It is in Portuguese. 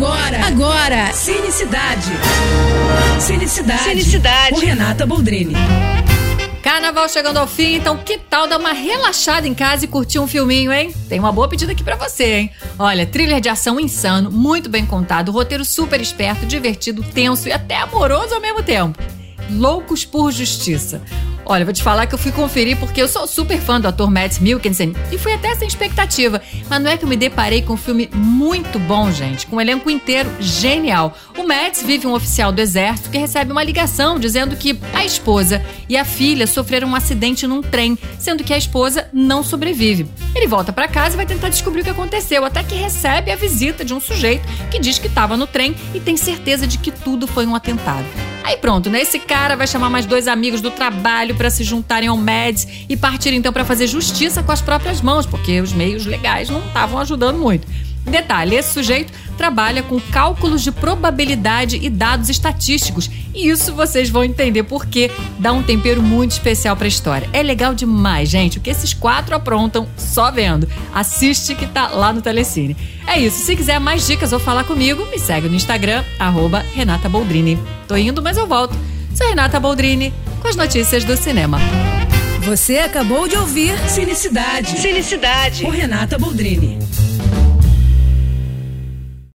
Agora, agora, Cinicidade. Cinicidade. Cinicidade. Com Renata Boldrini. Carnaval chegando ao fim, então que tal dar uma relaxada em casa e curtir um filminho, hein? Tem uma boa pedida aqui para você, hein? Olha, thriller de ação insano, muito bem contado, roteiro super esperto, divertido, tenso e até amoroso ao mesmo tempo. Loucos por Justiça. Olha, vou te falar que eu fui conferir porque eu sou super fã do ator Matt Mikkelsen e fui até sem expectativa. Mas não é que eu me deparei com um filme muito bom, gente, com um elenco inteiro genial. O Matt vive um oficial do exército que recebe uma ligação dizendo que a esposa e a filha sofreram um acidente num trem, sendo que a esposa não sobrevive. Ele volta para casa e vai tentar descobrir o que aconteceu, até que recebe a visita de um sujeito que diz que estava no trem e tem certeza de que tudo foi um atentado. Aí pronto, né? Esse cara vai chamar mais dois amigos do trabalho para se juntarem ao MEDS e partir então para fazer justiça com as próprias mãos, porque os meios legais não estavam ajudando muito. Detalhe: esse sujeito trabalha com cálculos de probabilidade e dados estatísticos. E isso vocês vão entender porque dá um tempero muito especial para a história. É legal demais, gente. O que esses quatro aprontam só vendo. Assiste que tá lá no Telecine. É isso. Se quiser mais dicas ou falar comigo, me segue no Instagram, arroba Renata Boldrini. Tô indo, mas eu volto. Sou Renata Boldrini com as notícias do cinema. Você acabou de ouvir Cinicidade. Cinicidade. Com Renata Boldrini.